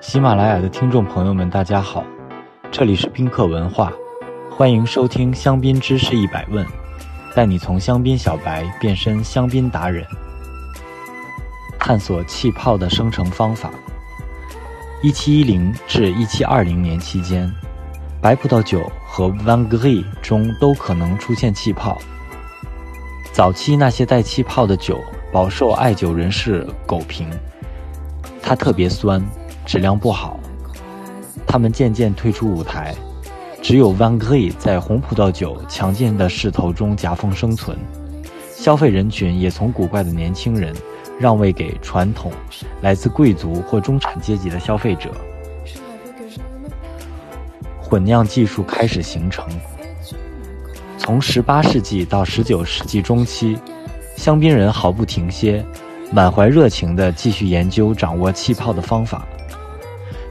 喜马拉雅的听众朋友们，大家好，这里是宾客文化，欢迎收听香槟知识一百问，带你从香槟小白变身香槟达人，探索气泡的生成方法。一七一零至一七二零年期间，白葡萄酒和 Van g r i 中都可能出现气泡。早期那些带气泡的酒饱受爱酒人士诟评，它特别酸，质量不好。他们渐渐退出舞台，只有 Vangri 在红葡萄酒强劲的势头中夹缝生存。消费人群也从古怪的年轻人。让位给传统来自贵族或中产阶级的消费者，混酿技术开始形成。从18世纪到19世纪中期，香槟人毫不停歇，满怀热情地继续研究掌握气泡的方法，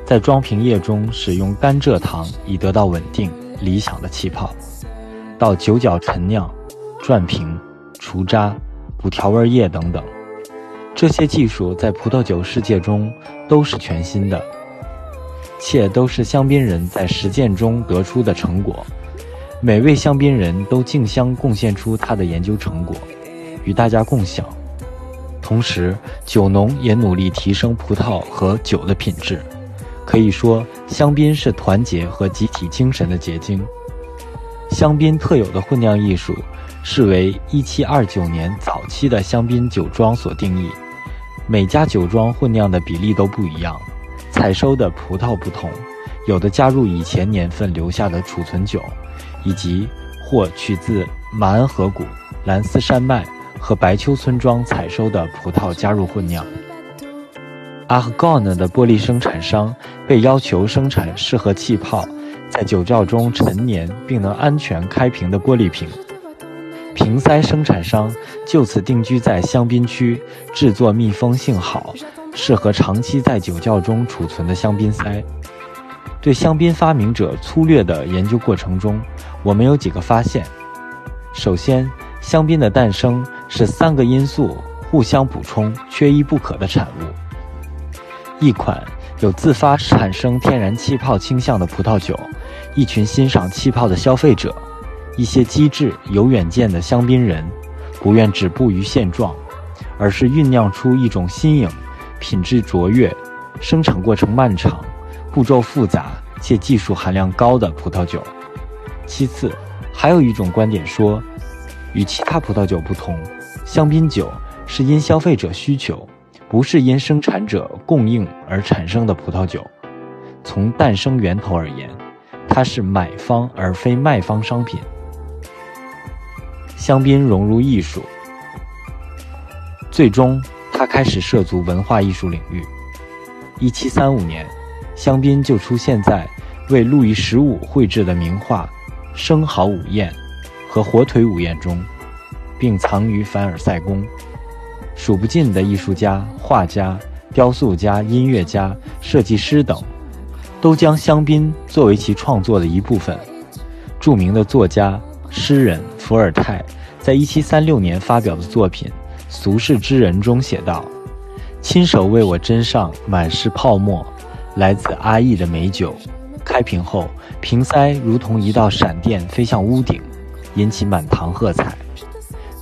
在装瓶液中使用甘蔗糖以得到稳定理想的气泡，到酒角陈酿、转瓶、除渣、补调味液等等。这些技术在葡萄酒世界中都是全新的，且都是香槟人在实践中得出的成果。每位香槟人都竞相贡献出他的研究成果，与大家共享。同时，酒农也努力提升葡萄和酒的品质。可以说，香槟是团结和集体精神的结晶。香槟特有的混酿艺术，是为1729年早期的香槟酒庄所定义。每家酒庄混酿的比例都不一样，采收的葡萄不同，有的加入以前年份留下的储存酒，以及或取自马恩河谷、兰斯山脉和白丘村庄采收的葡萄加入混酿。阿赫高纳的玻璃生产商被要求生产适合气泡在酒窖中陈年并能安全开瓶的玻璃瓶。瓶塞生产商就此定居在香槟区，制作密封性好、适合长期在酒窖中储存的香槟塞。对香槟发明者粗略的研究过程中，我们有几个发现：首先，香槟的诞生是三个因素互相补充、缺一不可的产物：一款有自发产生天然气泡倾向的葡萄酒，一群欣赏气泡的消费者。一些机智有远见的香槟人，不愿止步于现状，而是酝酿出一种新颖、品质卓越、生产过程漫长、步骤复杂且技术含量高的葡萄酒。其次，还有一种观点说，与其他葡萄酒不同，香槟酒是因消费者需求，不是因生产者供应而产生的葡萄酒。从诞生源头而言，它是买方而非卖方商品。香槟融入艺术，最终它开始涉足文化艺术领域。一七三五年，香槟就出现在为路易十五绘制的名画《生蚝午宴》和《火腿午宴》中，并藏于凡尔赛宫。数不尽的艺术家、画家、雕塑家、音乐家、设计师等，都将香槟作为其创作的一部分。著名的作家。诗人伏尔泰在1736年发表的作品《俗世之人》中写道：“亲手为我斟上满是泡沫，来自阿意的美酒。开瓶后，瓶塞如同一道闪电飞向屋顶，引起满堂喝彩。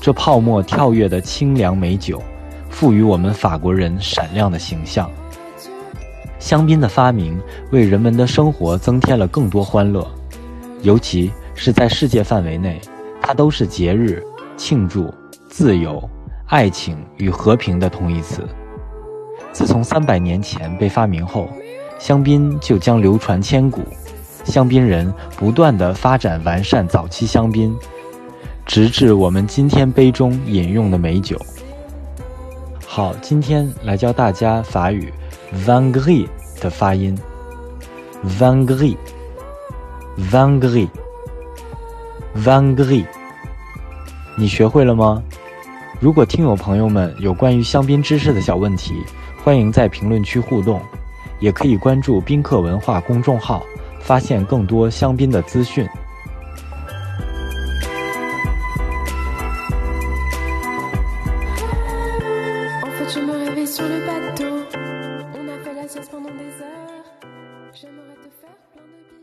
这泡沫跳跃的清凉美酒，赋予我们法国人闪亮的形象。香槟的发明为人们的生活增添了更多欢乐，尤其。”是在世界范围内，它都是节日、庆祝、自由、爱情与和平的同义词。自从三百年前被发明后，香槟就将流传千古。香槟人不断地发展完善早期香槟，直至我们今天杯中饮用的美酒。好，今天来教大家法语 v a n g r i 的发音 v a n g r i v a n g r i v a n g r i 你学会了吗？如果听友朋友们有关于香槟知识的小问题，欢迎在评论区互动，也可以关注宾客文化公众号，发现更多香槟的资讯。Je me réveille sur le bateau. On a fait la sieste pendant des heures. J'aimerais te faire plein de